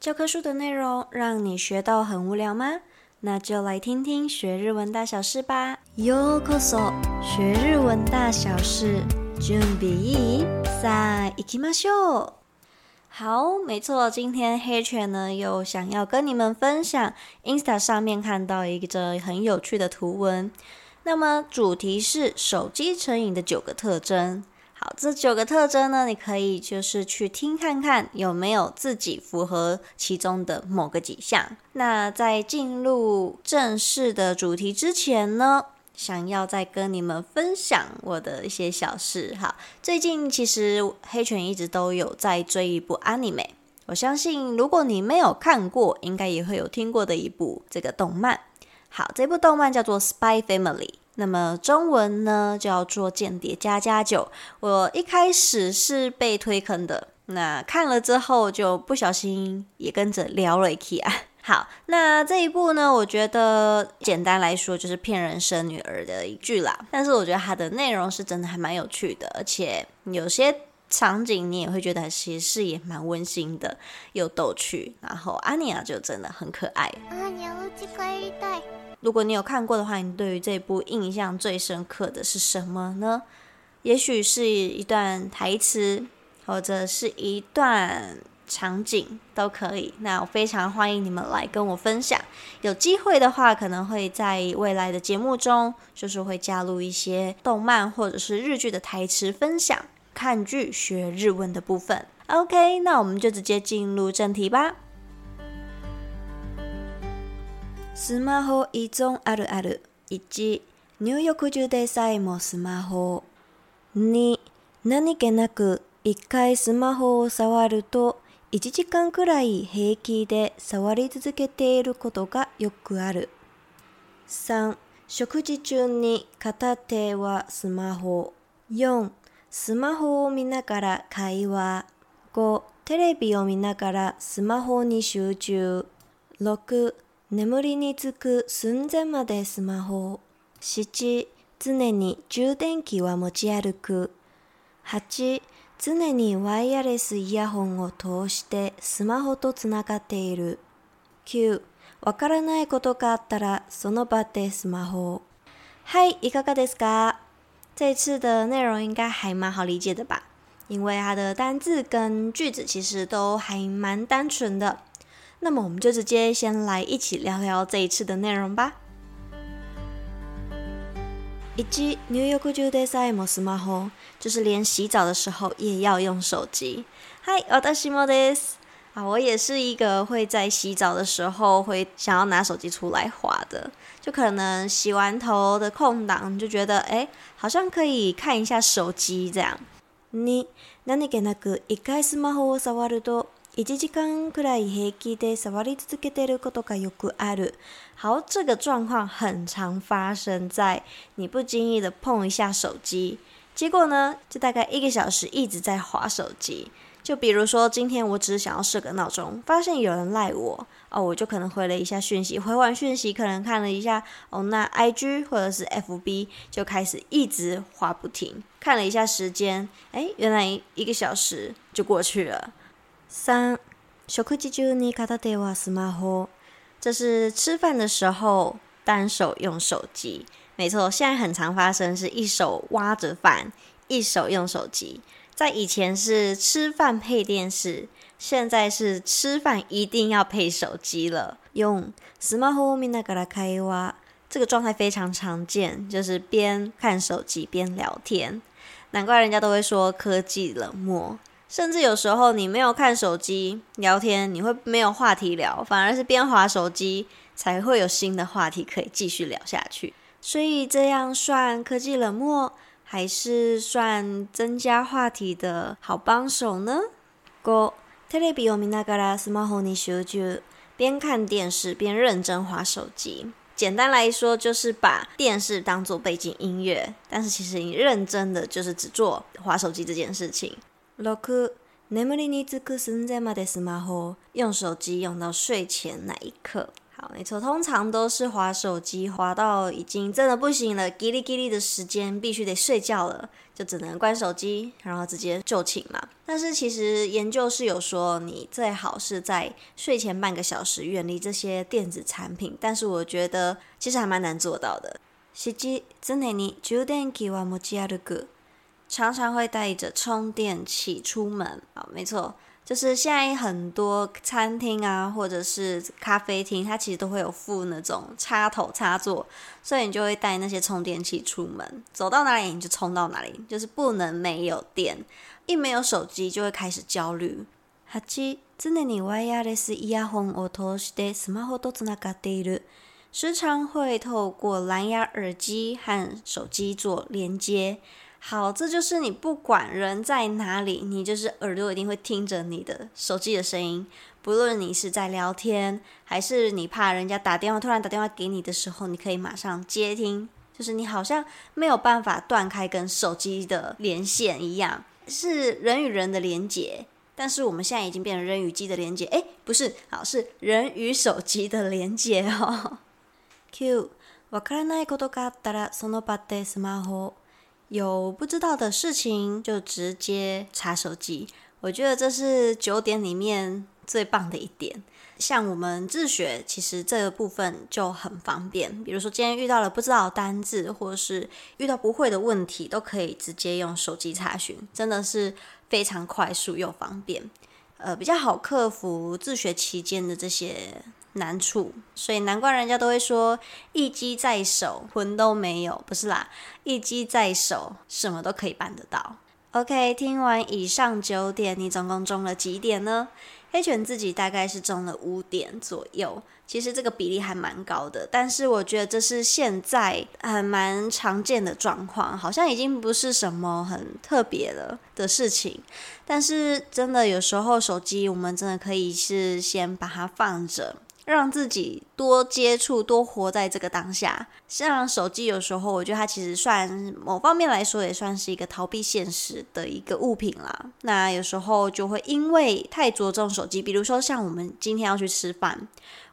教科书的内容让你学到很无聊吗？那就来听听学日文大小事吧。ようこそ，学日文大小事，准备いい？さあ、行きましょう。好，没错，今天黑犬呢又想要跟你们分享 Insta 上面看到一个很有趣的图文。那么主题是手机成瘾的九个特征。 好，这九个特征呢，你可以就是去听看看有没有自己符合其中的某个几项。那在进入正式的主题之前呢，想要再跟你们分享我的一些小事。好，最近其实黑犬一直都有在追一部 anime，我相信如果你没有看过，应该也会有听过的一部这个动漫。好，这部动漫叫做《Spy Family》。那么中文呢叫做《间谍加加酒》。我一开始是被推坑的，那看了之后就不小心也跟着聊了一下。好，那这一部呢，我觉得简单来说就是骗人生女儿的一句啦。但是我觉得它的内容是真的还蛮有趣的，而且有些场景你也会觉得其实是也蛮温馨的，又逗趣。然后阿尼亚就真的很可爱。如果你有看过的话，你对于这部印象最深刻的是什么呢？也许是一段台词，或者是一段场景都可以。那我非常欢迎你们来跟我分享。有机会的话，可能会在未来的节目中，就是会加入一些动漫或者是日剧的台词分享，看剧学日文的部分。OK，那我们就直接进入正题吧。スマホ依存あるある。1、入浴中でさえもスマホ。2、何気なく一回スマホを触ると1时间くらい平気で触り続けていることがよくある。3、食事中に片手はスマホ。4、スマホを见ながら会话。5、テレビを见ながらスマホに集中。6、眠りにつく寸前までスマホ。7、常に充电器は持ち歩く。8、常にワイヤレスイヤホンを通してスマホとつながっている。9、わからないことがあったらその场でスマホ。嗨，いかがですか？这次的内容应该还蛮好理解的吧？因为它的单字跟句子其实都还蛮单纯的。那么我们就直接先来一起聊聊这一次的内容吧。一、入浴中でさえもスマホ，就是连洗澡的时候也要用手机。嗨，私もです。 啊，我也是一个会在洗澡的时候会想要拿手机出来滑的，就可能洗完头的空档就觉得，哎，好像可以看一下手机这样。二、何気なく一回スマホを触ると。一时间くらい平気で触り続けてることがよくある。好，这个状况很常发生在你不经意的碰一下手机，结果呢，就大概一个小时一直在滑手机。 就比如说，今天我只是想要设个闹钟，发现有人赖我，哦，我就可能回了一下讯息，回完讯息可能看了一下，哦，那 IG 或者是 FB 就开始一直滑不停，看了一下时间，诶，原来一个小时就过去了。三、食事中に片手はスマホ。这是吃饭的时候单手用手机。没错，现在很常发生，是一手挖着饭，一手用手机。 在以前是吃饭配电视，现在是吃饭一定要配手机了。用スマホを见ながら会话，这个状态非常常见，就是边看手机边聊天。难怪人家都会说科技冷漠。甚至有时候你没有看手机聊天，你会没有话题聊，反而是边滑手机才会有新的话题可以继续聊下去。所以这样算科技冷漠， 还是算增加话题的好帮手呢？五、テレビを见ながらスマホに集中，边看电视边认真滑手机。简单来说，就是把电视当做背景音乐，但是其实你认真的就是只做滑手机这件事情。六、眠りにつく寸前までスマホ，用手机用到睡前那一刻。 好，没错，通常都是滑手机，滑到已经真的不行了，叽哩叽哩的时间，必须得睡觉了，就只能关手机，然后直接就寝嘛。但是其实研究是有说，你最好是在睡前半个小时远离这些电子产品，但是我觉得其实还蛮难做到的。实际常に充电器は持ち歩く，常常会带着充电器出门。好，没错。 就是现在很多餐厅啊，或者是咖啡厅，它其实都会有附那种插头插座，所以你就会带那些充电器出门，走到哪里你就充到哪里，就是不能没有电。一没有手机就会开始焦虑。八、常にワイヤレスイヤホンを通してスマホとつながっている，时常会透过蓝牙耳机和手机做连接。 好，这就是你不管人在哪里，你就是耳朵一定会听着你的手机的声音。不论你是在聊天，还是你怕人家打电话突然打电话给你的时候，你可以马上接听。就是你好像没有办法断开跟手机的连线一样，是人与人的连接。但是我们现在已经变成人与机的连接，诶，不是，好，是人与手机的连接哦。Q，わからないことがあったらその场でスマホ。 有不知道的事情就直接查手机，我觉得这是九点里面最棒的一点。像我们自学，其实这个部分就很方便。比如说今天遇到了不知道单字，或者是遇到不会的问题，都可以直接用手机查询，真的是非常快速又方便。呃，比较好克服自学期间的这些难处，所以难怪人家都会说一机在手，魂都没有，不是啦，一机在手，什么都可以办得到。OK，听完以上九点，你总共中了几点呢？黑犬自己大概是中了五点左右，其实这个比例还蛮高的，但是我觉得这是现在还蛮常见的状况，好像已经不是什么很特别了的事情。但是真的有时候手机，我们真的可以是先把它放着。让自己多接触，多活在这个当下。像手机，有时候我觉得它其实算某方面来说，也算是一个逃避现实的一个物品啦。那有时候就会因为太着重手机，比如说像我们今天要去吃饭。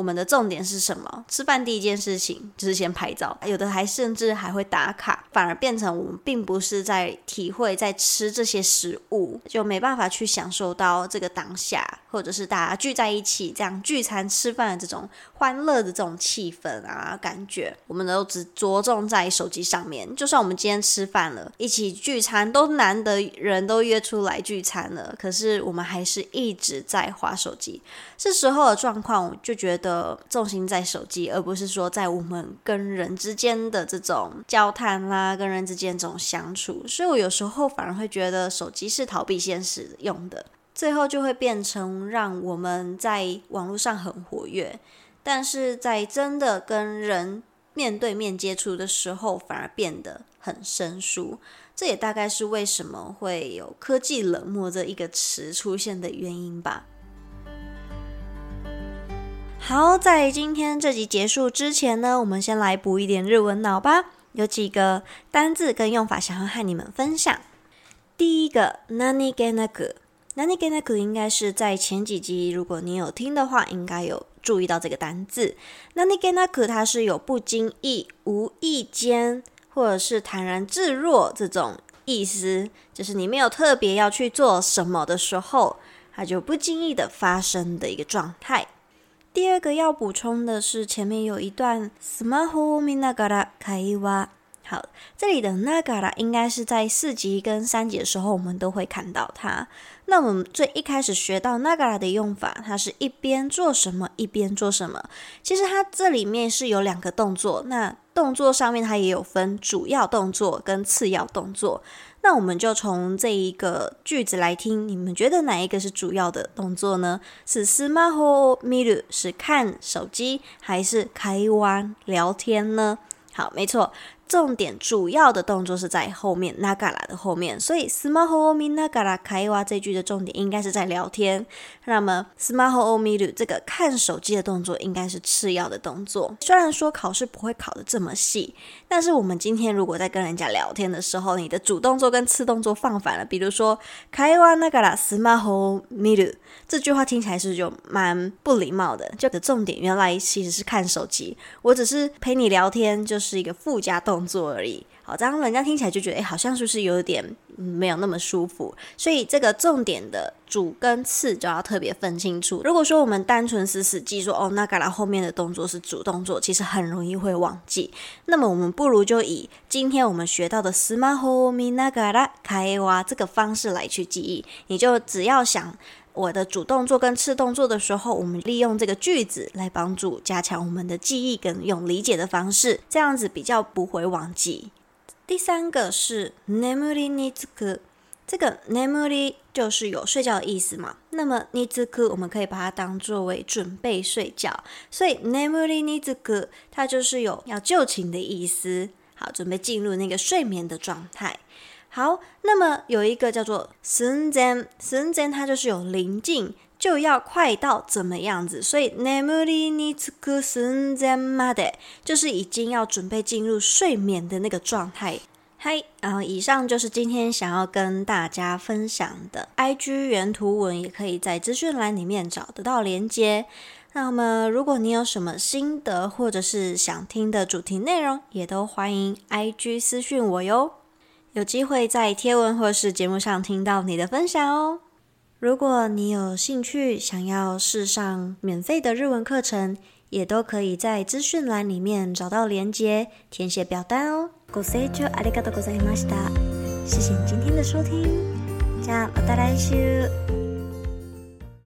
我们的重点是什么？吃饭第一件事情就是先拍照，有的还甚至还会打卡，反而变成我们并不是在体会在吃这些食物，就没办法去享受到这个当下，或者是大家聚在一起这样聚餐吃饭的这种欢乐的这种气氛啊，感觉我们都只着重在手机上面。就算我们今天吃饭了，一起聚餐，都难得人都约出来聚餐了，可是我们还是一直在划手机。这时候的状况，我就觉得。的重心在手机，而不是说在我们跟人之间的这种交谈啦，跟人之间这种相处。所以我有时候反而会觉得手机是逃避现实用的，最后就会变成让我们在网络上很活跃，但是在真的跟人面对面接触的时候，反而变得很生疏。这也大概是为什么会有科技冷漠这一个词出现的原因吧。好，在今天这集结束之前呢，我们先来补一点日文脑吧。有几个单字跟用法想要和你们分享。第一个，何気なく，何気なく应该是在前几集，如果你有听的话，应该有注意到这个单字。何気なく它是有不经意、无意间，或者是坦然自若这种意思，就是你没有特别要去做什么的时候，它就不经意的发生的一个状态。 第二个要补充的是，前面有一段スマホを见ながら会话。 好，这里的ながら应该是在四级跟三级的时候，我们都会看到它。那我们最一开始学到ながら的用法，它是一边做什么一边做什么。其实它这里面是有两个动作，那动作上面它也有分主要动作跟次要动作。那我们就从这一个句子来听，你们觉得哪一个是主要的动作呢？是スマホを见る，是看手机，还是会话聊天呢？好，没错， 重点主要的动作是在后面，ながら的后面，所以スマホを见ながら会话这句的重点应该是在聊天。那么スマホを见る这个看手机的动作应该是次要的动作。虽然说考试不会考得这么细，但是我们今天如果在跟人家聊天的时候，你的主动作跟次动作放反了，比如说会话ながらスマホを见る，这句话听起来是就蛮不礼貌的。就的重点原来其实是看手机，我只是陪你聊天，就是一个附加动 作而已。好，这样人家听起来就觉得，诶，好像是不是有点没有那么舒服？所以这个重点的主跟次就要特别分清楚。如果说我们单纯死死记住，哦，那嘎啦后面的动作是主动作，其实很容易会忘记。那么我们不如就以今天我们学到的スマホを见ながら会话这个方式来去记忆。你就只要想 我的主动作跟次动作的时候，我们利用这个句子来帮助加强我们的记忆跟用理解的方式，这样子比较不会忘记。第三个是眠りにつく，这个眠り就是有睡觉的意思嘛。那么につく我们可以把它当作为准备睡觉，所以眠りにつく它就是有要就寝的意思。好，准备进入那个睡眠的状态。 好，那么有一个叫做寸前，寸前它就是有临近。就要快到怎么样子，所以眠りにつく寸前まで就是已经要准备进入睡眠的那个状态。嗨，然后以上就是今天想要跟大家分享的 IG 原图文，也可以在资讯栏里面找得到连接。那么如果你有什么心得或者是想听的主题内容，也都欢迎 IG 私讯我哟， 有机会在贴文或是节目上听到你的分享哦。如果你有兴趣想要试上免费的日文课程，也都可以在资讯栏里面找到连结，填写表单哦。ご清聴ありがとうございました。谢谢你今天的收听，じゃあまた来周。